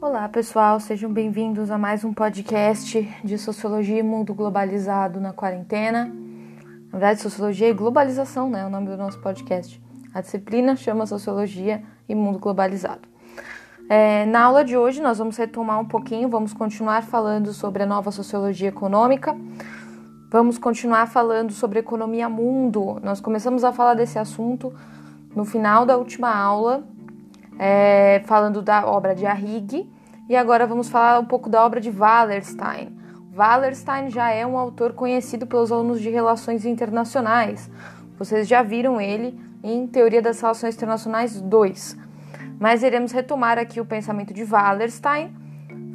Olá, pessoal, sejam bem-vindos a mais um podcast de Sociologia e Mundo Globalizado na Quarentena. Na verdade, Sociologia e Globalização, né? É o nome do nosso podcast. A disciplina chama Sociologia e Mundo Globalizado. É, na aula de hoje, nós vamos retomar um pouquinho, vamos continuar falando sobre a nova sociologia econômica, vamos continuar falando sobre economia mundo. Nós começamos a falar desse assunto no final da última aula, é, falando da obra de Arrighi, e agora vamos falar um pouco da obra de Wallerstein. Wallerstein já é um autor conhecido pelos alunos de Relações Internacionais. Vocês já viram ele em Teoria das Relações Internacionais 2 mas iremos retomar aqui o pensamento de Wallerstein,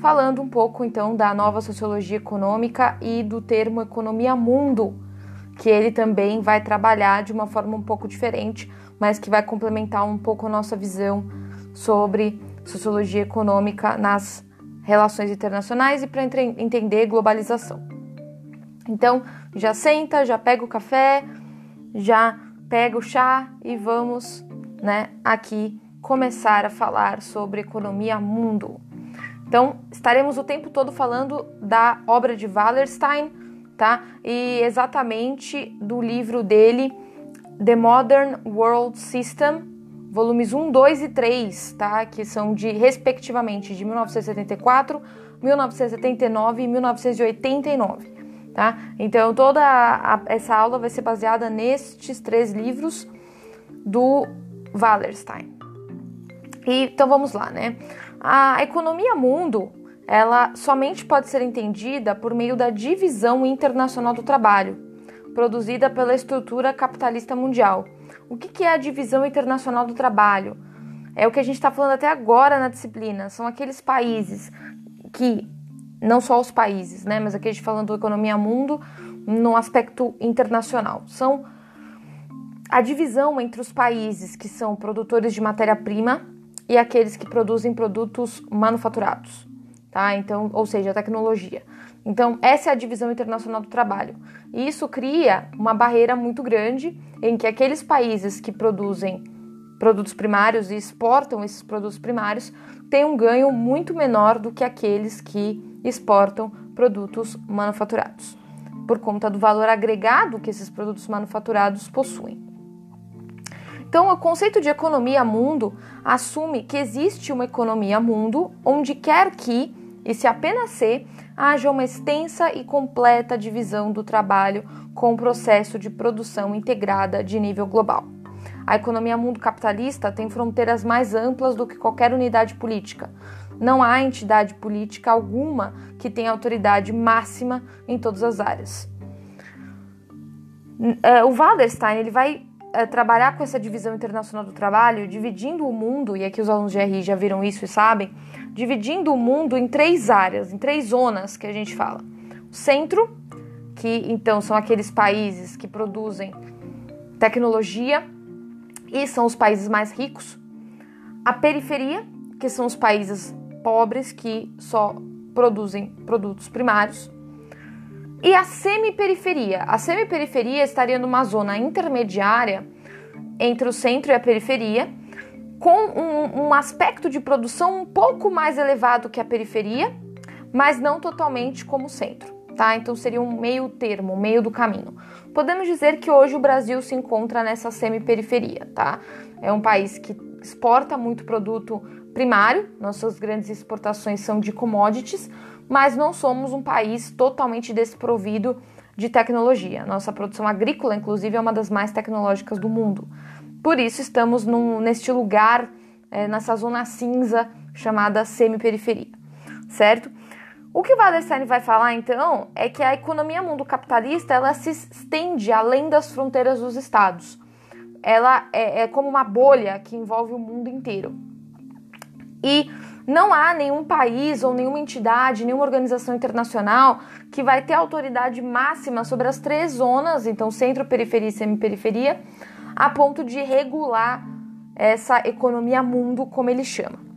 falando um pouco então da nova sociologia econômica e do termo economia mundo, que ele também vai trabalhar de uma forma um pouco diferente, mas que vai complementar um pouco a nossa visão sobre sociologia econômica nas relações internacionais e para entender globalização. Então, já senta, já pega o café, já pega o chá e vamos, né, aqui começar a falar sobre economia mundo. Então, estaremos o tempo todo falando da obra de Wallerstein, tá? E exatamente do livro dele, The Modern World System, volumes 1, 2 e 3, tá? Que são de respectivamente de 1974, 1979 e 1989, tá? Então, toda a, essa aula vai ser baseada nestes três livros do Wallerstein. E, então vamos lá, né? A economia mundo, ela somente pode ser entendida por meio da divisão internacional do trabalho, produzida pela estrutura capitalista mundial. O que é a divisão internacional do trabalho? É o que a gente está falando até agora na disciplina. São aqueles países que, não só os países, né? Mas aqui a gente falando economia mundo no aspecto internacional. São a divisão entre os países que são produtores de matéria-prima e aqueles que produzem produtos manufaturados, tá? Então, ou seja, tecnologia. Então, essa é a divisão internacional do trabalho. E isso cria uma barreira muito grande em que aqueles países que produzem produtos primários e exportam esses produtos primários têm um ganho muito menor do que aqueles que exportam produtos manufaturados, por conta do valor agregado que esses produtos manufaturados possuem. Então, o conceito de economia mundo assume que existe uma economia mundo onde quer que, e se apenas se, haja uma extensa e completa divisão do trabalho com o processo de produção integrada de nível global. A economia mundo capitalista tem fronteiras mais amplas do que qualquer unidade política. Não há entidade política alguma que tenha autoridade máxima em todas as áreas. Eh, o Wallerstein ele vai trabalhar com essa divisão internacional do trabalho, dividindo o mundo, e aqui os alunos de RI já viram isso e sabem, dividindo o mundo em três áreas, em três zonas que a gente fala. O centro, que então são aqueles países que produzem tecnologia e são os países mais ricos. A periferia, que são os países pobres que só produzem produtos primários. E a semiperiferia? A semiperiferia estaria numa zona intermediária entre o centro e a periferia, com um, um aspecto de produção um pouco mais elevado que a periferia, mas não totalmente como o centro. Tá? Então seria um meio termo, um meio do caminho. Podemos dizer que hoje o Brasil se encontra nessa semiperiferia, tá? É um país que exporta muito produto primário, nossas grandes exportações são de commodities, mas não somos um país totalmente desprovido de tecnologia. Nossa produção agrícola, inclusive, é uma das mais tecnológicas do mundo. Por isso, estamos num, neste lugar, é, nessa zona cinza chamada semiperiferia, certo? O que o Wallerstein vai falar, então, é que a economia mundo capitalista ela se estende além das fronteiras dos estados. Ela é, é como uma bolha que envolve o mundo inteiro. E não há nenhum país ou nenhuma entidade, nenhuma organização internacional que vai ter autoridade máxima sobre as três zonas, então centro, periferia e semiperiferia, a ponto de regular essa economia mundo, como ele chama.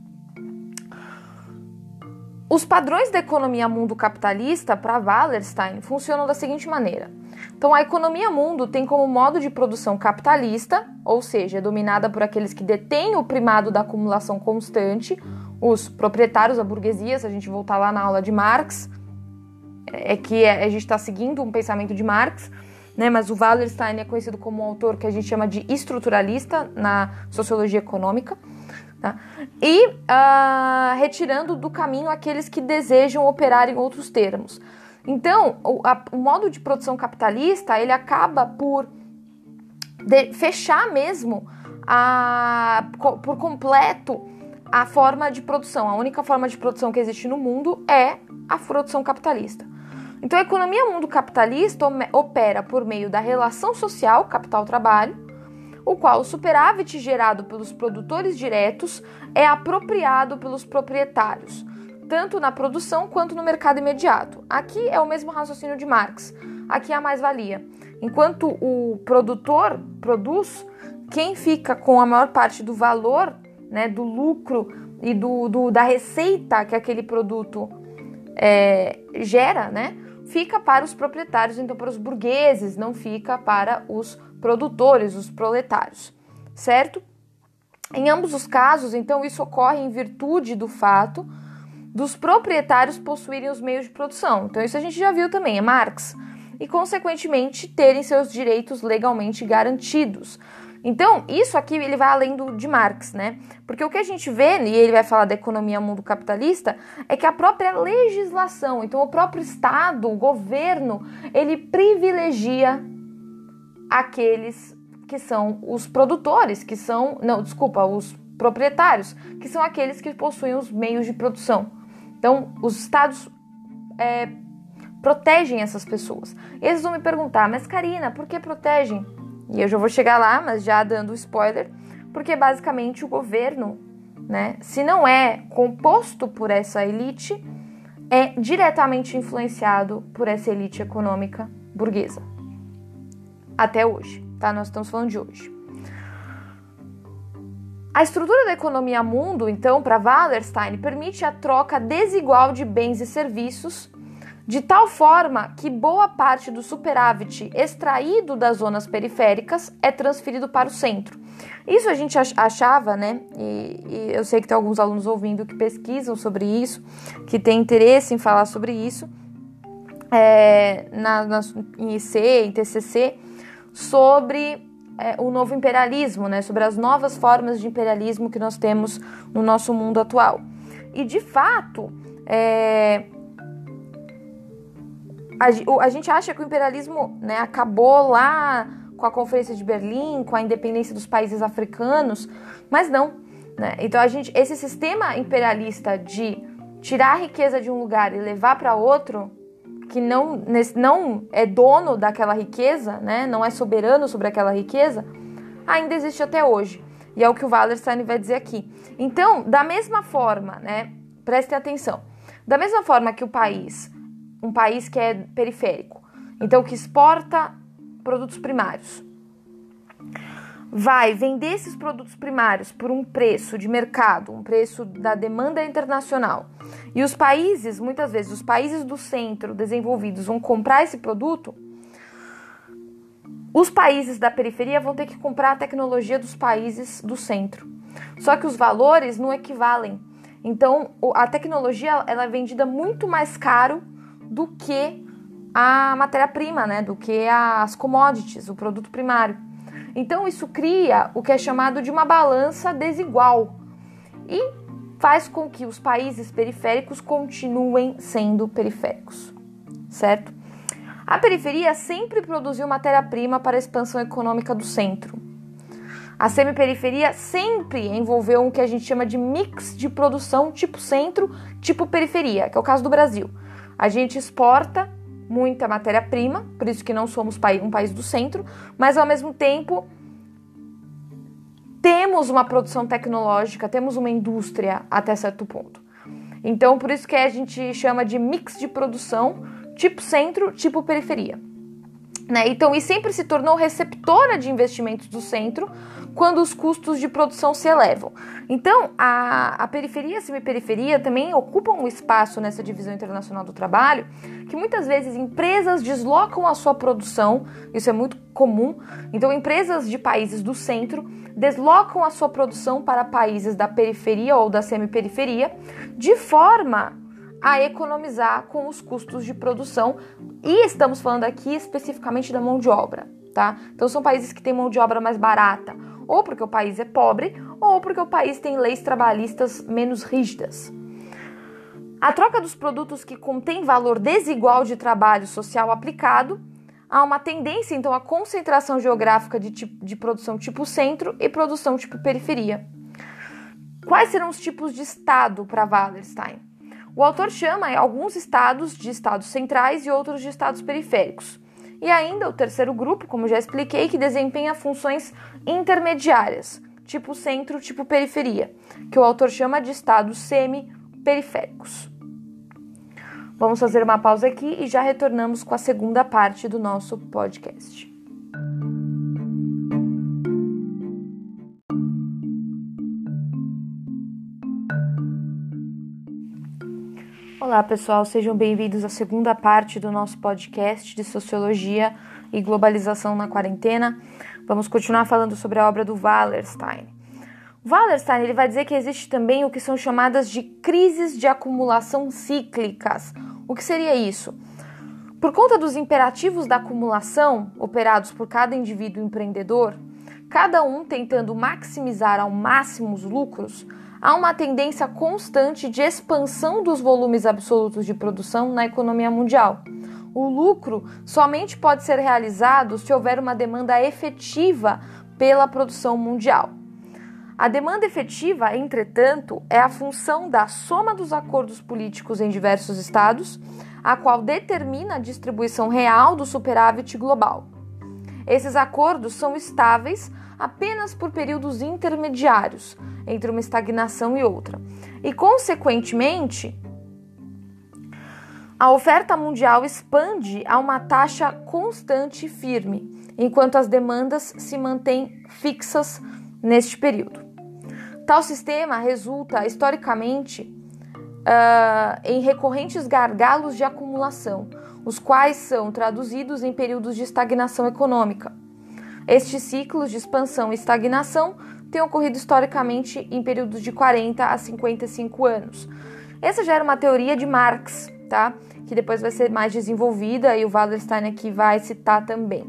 Os padrões da economia mundo capitalista, para Wallerstein, funcionam da seguinte maneira: Então, a economia mundo tem como modo de produção capitalista, ou seja, é dominada por aqueles que detêm o primado da acumulação constante, os proprietários, a burguesia, se a gente voltar lá na aula de Marx, é que a gente está seguindo um pensamento de Marx, né? Mas o Wallerstein é conhecido como um autor que a gente chama de estruturalista na sociologia econômica. Tá? E uh, retirando do caminho aqueles que desejam operar em outros termos. Então, o, a, o modo de produção capitalista ele acaba por de, fechar mesmo a, por completo a forma de produção. A única forma de produção que existe no mundo é a produção capitalista. Então, a economia mundo capitalista opera por meio da relação social capital-trabalho, o qual o superávit gerado pelos produtores diretos é apropriado pelos proprietários, tanto na produção quanto no mercado imediato. Aqui é o mesmo raciocínio de Marx. Aqui é a mais-valia. Enquanto o produtor produz, quem fica com a maior parte do valor, né, do lucro e do, do da receita que aquele produto é, gera, né, fica para os proprietários, então para os burgueses, não fica para os produtores, os proletários, certo? Em ambos os casos, então, isso ocorre em virtude do fato dos proprietários possuírem os meios de produção. Então, isso a gente já viu também, é Marx. E, consequentemente, terem seus direitos legalmente garantidos. Então, isso aqui ele vai além do de Marx, né? Porque o que a gente vê, e ele vai falar da economia mundo capitalista, é que a própria legislação, então o próprio Estado, o governo, ele privilegia aqueles que são os produtores, que são, não, desculpa, os proprietários, que são aqueles que possuem os meios de produção. Então, os estados é, protegem essas pessoas. Eles vão me perguntar, mas Karina, por que protegem? E eu já vou chegar lá, mas já dando spoiler, porque basicamente o governo, né, se não é composto por essa elite, é diretamente influenciado por essa elite econômica burguesa até hoje, tá? Nós estamos falando de hoje. A estrutura da economia mundo, então, para Wallerstein, permite a troca desigual de bens e serviços, de tal forma que boa parte do superávit extraído das zonas periféricas é transferido para o centro. Isso a gente achava, né? E, e eu sei que tem alguns alunos ouvindo que pesquisam sobre isso, que têm interesse em falar sobre isso, é, na, na, em IC, em TCC, sobre é, o novo imperialismo, né, sobre as novas formas de imperialismo que nós temos no nosso mundo atual. E de fato, é, a, a, gente acha que o imperialismo né, acabou lá com a Conferência de Berlim, com a independência dos países africanos, mas não. Né? Então a gente, esse sistema imperialista de tirar a riqueza de um lugar e levar para outro que não, não é dono daquela riqueza, né, não é soberano sobre aquela riqueza, ainda existe até hoje. E é o que o Wallerstein vai dizer aqui. Então, da mesma forma, né, prestem atenção, da mesma forma que o país, um país que é periférico, então que exporta produtos primários, vai vender esses produtos primários por um preço de mercado, um preço da demanda internacional, e os países, muitas vezes, os países do centro desenvolvidos vão comprar esse produto, os países da periferia vão ter que comprar a tecnologia dos países do centro. Só que os valores não equivalem. Então, a tecnologia ela é vendida muito mais caro do que a matéria-prima, né? Do que as commodities, o produto primário. Então isso cria o que é chamado de uma balança desigual e faz com que os países periféricos continuem sendo periféricos, certo? A periferia sempre produziu matéria-prima para a expansão econômica do centro. A semiperiferia sempre envolveu o que a gente chama de mix de produção tipo centro, tipo periferia, que é o caso do Brasil. A gente exporta muita matéria-prima, por isso que não somos um país do centro, mas ao mesmo tempo temos uma produção tecnológica, temos uma indústria até certo ponto. Então, por isso que a gente chama de mix de produção, tipo centro, tipo periferia. Né? Então, e sempre se tornou receptora de investimentos do centro quando os custos de produção se elevam. Então, a, a periferia e a semiperiferia também ocupam um espaço nessa divisão internacional do trabalho que muitas vezes empresas deslocam a sua produção, isso é muito comum. Então, empresas de países do centro deslocam a sua produção para países da periferia ou da semiperiferia, de forma a economizar com os custos de produção. E estamos falando aqui especificamente da mão de obra, tá? Então são países que têm mão de obra mais barata, ou porque o país é pobre, ou porque o país tem leis trabalhistas menos rígidas. A troca dos produtos que contém valor desigual de trabalho social aplicado há uma tendência então à concentração geográfica de, tipo, de produção tipo centro e produção tipo periferia. Quais serão os tipos de Estado para Wallerstein? O autor chama alguns estados de estados centrais e outros de estados periféricos. E ainda o terceiro grupo, como já expliquei, que desempenha funções intermediárias, tipo centro, tipo periferia, que o autor chama de estados semi-periféricos. Vamos fazer uma pausa aqui e já retornamos com a segunda parte do nosso podcast. Olá, pessoal, sejam bem-vindos à segunda parte do nosso podcast de Sociologia e Globalização na Quarentena. Vamos continuar falando sobre a obra do Wallerstein. Wallerstein ele vai dizer que existe também o que são chamadas de crises de acumulação cíclicas. O que seria isso? Por conta dos imperativos da acumulação operados por cada indivíduo empreendedor, cada um tentando maximizar ao máximo os lucros, há uma tendência constante de expansão dos volumes absolutos de produção na economia mundial. O lucro somente pode ser realizado se houver uma demanda efetiva pela produção mundial. A demanda efetiva, entretanto, é a função da soma dos acordos políticos em diversos estados, a qual determina a distribuição real do superávit global. Esses acordos são estáveis apenas por períodos intermediários entre uma estagnação e outra. E, consequentemente, a oferta mundial expande a uma taxa constante e firme, enquanto as demandas se mantêm fixas neste período. Tal sistema resulta, historicamente, uh, em recorrentes gargalos de acumulação, os quais são traduzidos em períodos de estagnação econômica. Estes ciclos de expansão e estagnação têm ocorrido historicamente em períodos de 40 a 55 anos. Essa já era uma teoria de Marx, tá? Que depois vai ser mais desenvolvida e o Wallerstein aqui vai citar também.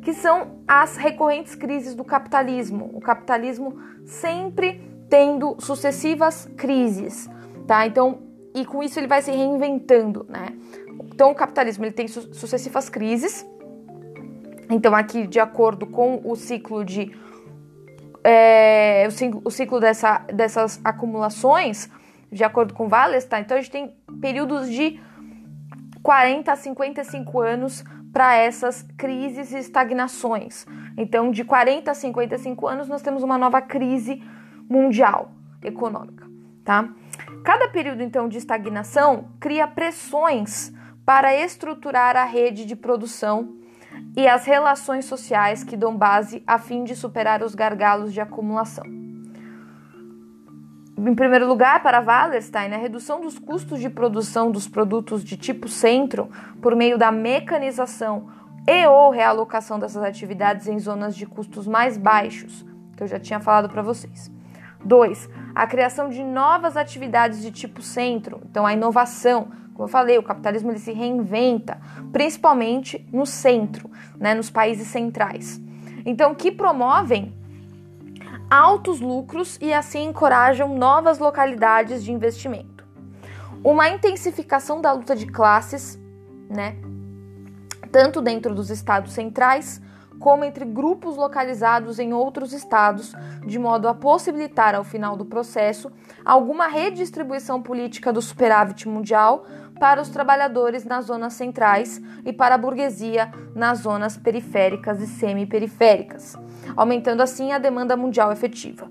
Que são as recorrentes crises do capitalismo. O capitalismo sempre tendo sucessivas crises, tá? Então, e com isso ele vai se reinventando, né? Então, o capitalismo ele tem su sucessivas crises então, aqui, de acordo com o ciclo de. É, o ciclo dessa, dessas acumulações, de acordo com Wallerstein, tá? então a gente tem períodos de 40 a 55 anos para essas crises e estagnações. Então, de 40 a 55 anos, nós temos uma nova crise mundial econômica, tá? Cada período, então, de estagnação cria pressões para estruturar a rede de produção e as relações sociais que dão base a fim de superar os gargalos de acumulação. Em primeiro lugar, para Wallerstein, a redução dos custos de produção dos produtos de tipo centro por meio da mecanização e ou realocação dessas atividades em zonas de custos mais baixos, que eu já tinha falado para vocês. 2. A criação de novas atividades de tipo centro, então a inovação, como eu falei, o capitalismo ele se reinventa, principalmente no centro, né, nos países centrais. Então, que promovem altos lucros e assim encorajam novas localidades de investimento. Uma intensificação da luta de classes, né, tanto dentro dos estados centrais como entre grupos localizados em outros estados, de modo a possibilitar, ao final do processo, alguma redistribuição política do superávit mundial para os trabalhadores nas zonas centrais e para a burguesia nas zonas periféricas e semi-periféricas, aumentando assim a demanda mundial efetiva.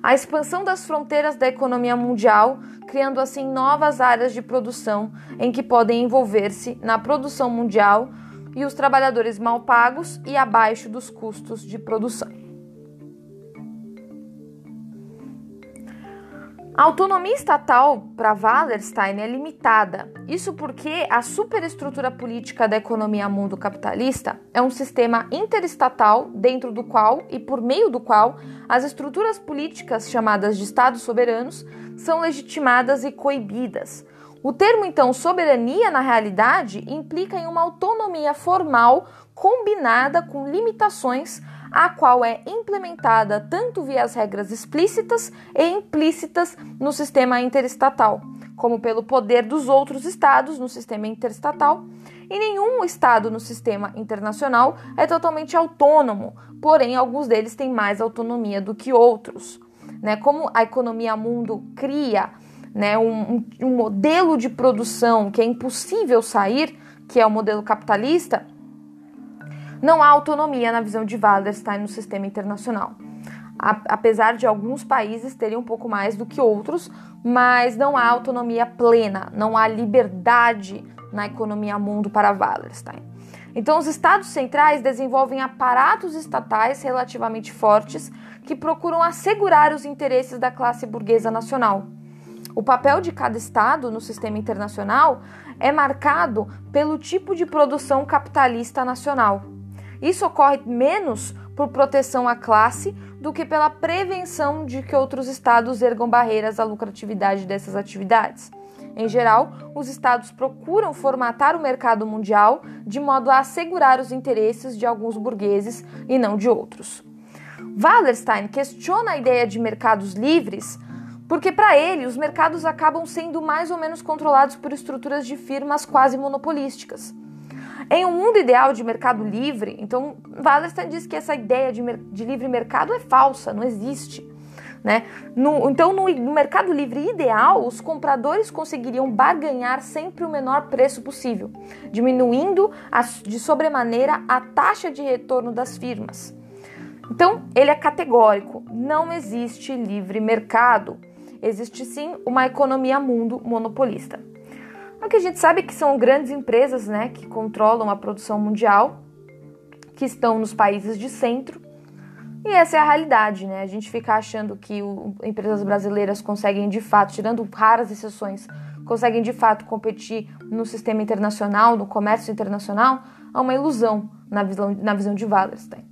A expansão das fronteiras da economia mundial, criando assim novas áreas de produção em que podem envolver-se na produção mundial e os trabalhadores mal pagos e abaixo dos custos de produção. A autonomia estatal para Wallerstein é limitada. Isso porque a superestrutura política da economia mundo capitalista é um sistema interestatal dentro do qual e por meio do qual as estruturas políticas chamadas de estados soberanos são legitimadas e coibidas. O termo então soberania na realidade implica em uma autonomia formal combinada com limitações a qual é implementada tanto via as regras explícitas e implícitas no sistema interestatal, como pelo poder dos outros estados no sistema interestatal. E nenhum estado no sistema internacional é totalmente autônomo, porém alguns deles têm mais autonomia do que outros. Né? Como a economia mundo cria né, um, um modelo de produção que é impossível sair, que é o modelo capitalista, não há autonomia na visão de Wallerstein no sistema internacional. apesar de alguns países terem um pouco mais do que outros, mas não há autonomia plena, não há liberdade na economia mundo para Wallerstein. Então, os estados centrais desenvolvem aparatos estatais relativamente fortes que procuram assegurar os interesses da classe burguesa nacional. O papel de cada estado no sistema internacional é marcado pelo tipo de produção capitalista nacional. Isso ocorre menos por proteção à classe do que pela prevenção de que outros estados ergam barreiras à lucratividade dessas atividades. Em geral, os estados procuram formatar o mercado mundial de modo a assegurar os interesses de alguns burgueses e não de outros. Wallerstein questiona a ideia de mercados livres porque, para ele, os mercados acabam sendo mais ou menos controlados por estruturas de firmas quase monopolísticas. Em um mundo ideal de mercado livre, então Wallerstein diz que essa ideia de, de livre mercado é falsa, não existe. Né? No, então, no, no, mercado livre ideal, os compradores conseguiriam barganhar sempre o menor preço possível, diminuindo a, de sobremaneira a taxa de retorno das firmas. Então, ele é categórico: não existe livre mercado. Existe sim uma economia mundo monopolista. O que a gente sabe é que são grandes empresas né, que controlam a produção mundial, que estão nos países de centro, e essa é a realidade, né? A gente fica achando que o, empresas brasileiras conseguem de fato, tirando raras exceções, conseguem de fato competir no sistema internacional, no comércio internacional, é uma ilusão na visão, na visão de Wallerstein.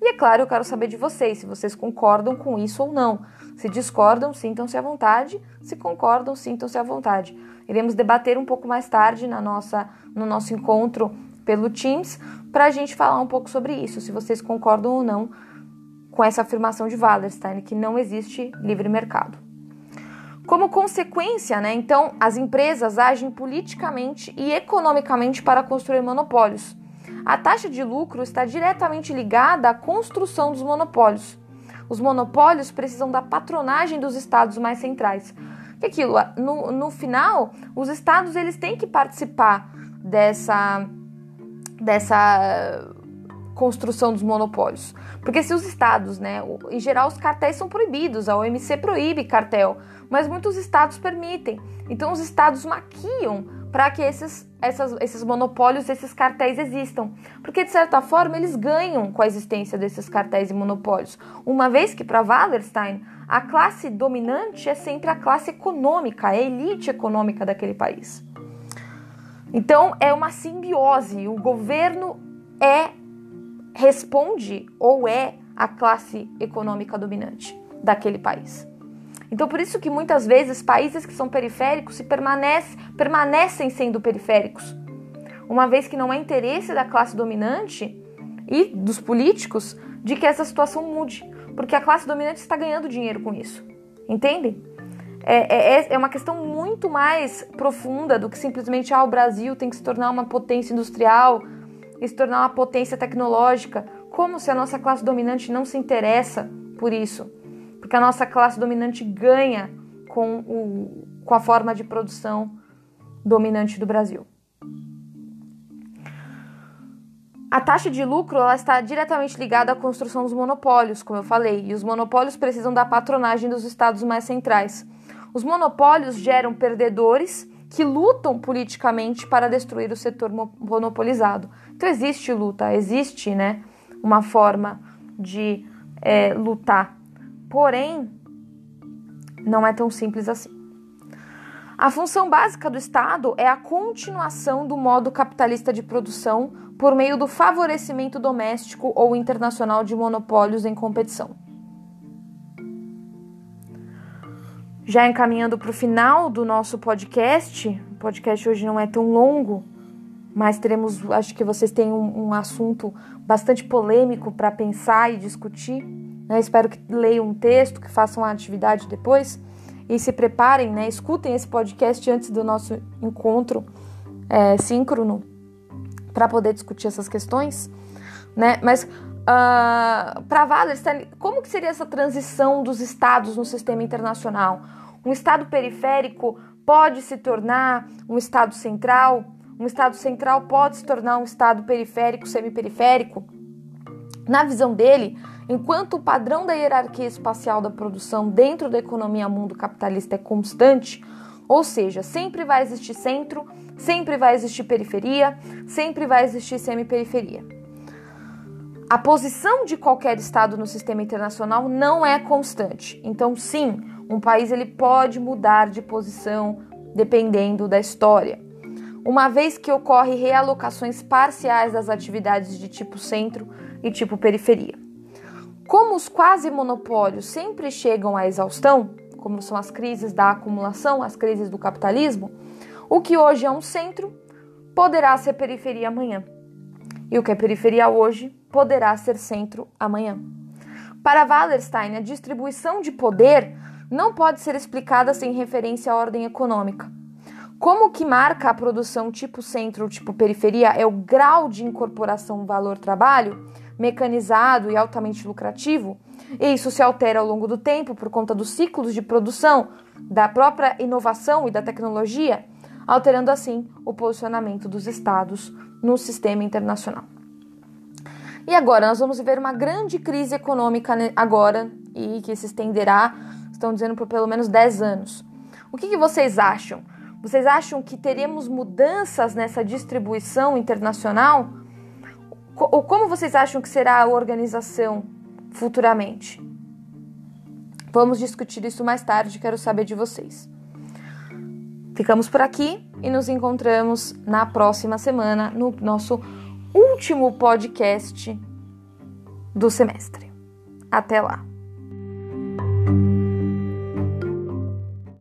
E é claro, eu quero saber de vocês, se vocês concordam com isso ou não. Se discordam, sintam-se à vontade. Se concordam, sintam-se à vontade. Iremos debater um pouco mais tarde na nossa, no nosso encontro pelo Teams para a gente falar um pouco sobre isso, se vocês concordam ou não com essa afirmação de Wallerstein, que não existe livre mercado. Como consequência, né, então, as empresas agem politicamente e economicamente para construir monopólios. A taxa de lucro está diretamente ligada à construção dos monopólios. Os monopólios precisam da patronagem dos estados mais centrais, que aquilo, no, no final, os estados eles têm que participar dessa, dessa construção dos monopólios. Porque se os estados, né, em geral os cartéis são proibidos, a OMC proíbe cartel, mas muitos estados permitem. Então os estados maquiam para que esses, essas, esses monopólios, esses cartéis existam. Porque, de certa forma, eles ganham com a existência desses cartéis e monopólios. Uma vez que, para Wallerstein, a classe dominante é sempre a classe econômica, a elite econômica daquele país. Então é uma simbiose. O governo é responde ou é a classe econômica dominante daquele país. Então por isso que muitas vezes países que são periféricos se permanece, permanecem sendo periféricos, uma vez que não é interesse da classe dominante e dos políticos de que essa situação mude porque a classe dominante está ganhando dinheiro com isso. Entendem? É, é, é uma questão muito mais profunda do que simplesmente ah, o Brasil tem que se tornar uma potência industrial e se tornar uma potência tecnológica. Como se a nossa classe dominante não se interessa por isso? Porque a nossa classe dominante ganha com, o, com a forma de produção dominante do Brasil. A taxa de lucro ela está diretamente ligada à construção dos monopólios, como eu falei, e os monopólios precisam da patronagem dos estados mais centrais. Os monopólios geram perdedores que lutam politicamente para destruir o setor monopolizado. Então existe luta, existe né, uma forma de é, lutar. Porém, não é tão simples assim. A função básica do Estado é a continuação do modo capitalista de produção por meio do favorecimento doméstico ou internacional de monopólios em competição. Já encaminhando para o final do nosso podcast, o podcast hoje não é tão longo, mas teremos, acho que vocês têm um, um assunto bastante polêmico para pensar e discutir. Né? Espero que leiam um texto, que façam a atividade depois e se preparem, né? Escutem esse podcast antes do nosso encontro é, síncrono para poder discutir essas questões, né? Mas Uh, para Wallerstein, como que seria essa transição dos estados no sistema internacional? Um estado periférico pode se tornar um estado central? Um estado central pode se tornar um estado periférico, semiperiférico? Na visão dele, enquanto o padrão da hierarquia espacial da produção dentro da economia mundo capitalista é constante, ou seja, sempre vai existir centro, sempre vai existir periferia, sempre vai existir semiperiferia. A posição de qualquer estado no sistema internacional não é constante. Então, sim, um país ele pode mudar de posição dependendo da história. Uma vez que ocorre realocações parciais das atividades de tipo centro e tipo periferia. Como os quase monopólios sempre chegam à exaustão, como são as crises da acumulação, as crises do capitalismo, o que hoje é um centro poderá ser periferia amanhã. E o que é periferia hoje poderá ser centro amanhã. Para Wallerstein, a distribuição de poder não pode ser explicada sem referência à ordem econômica. Como o que marca a produção tipo centro ou tipo periferia é o grau de incorporação valor-trabalho, mecanizado e altamente lucrativo, e isso se altera ao longo do tempo por conta dos ciclos de produção, da própria inovação e da tecnologia, alterando assim o posicionamento dos estados no sistema internacional. E agora, nós vamos viver uma grande crise econômica agora e que se estenderá, estão dizendo, por pelo menos 10 anos. O que, que vocês acham? Vocês acham que teremos mudanças nessa distribuição internacional? Ou como vocês acham que será a organização futuramente? Vamos discutir isso mais tarde, quero saber de vocês. Ficamos por aqui e nos encontramos na próxima semana no nosso último podcast do semestre. Até lá!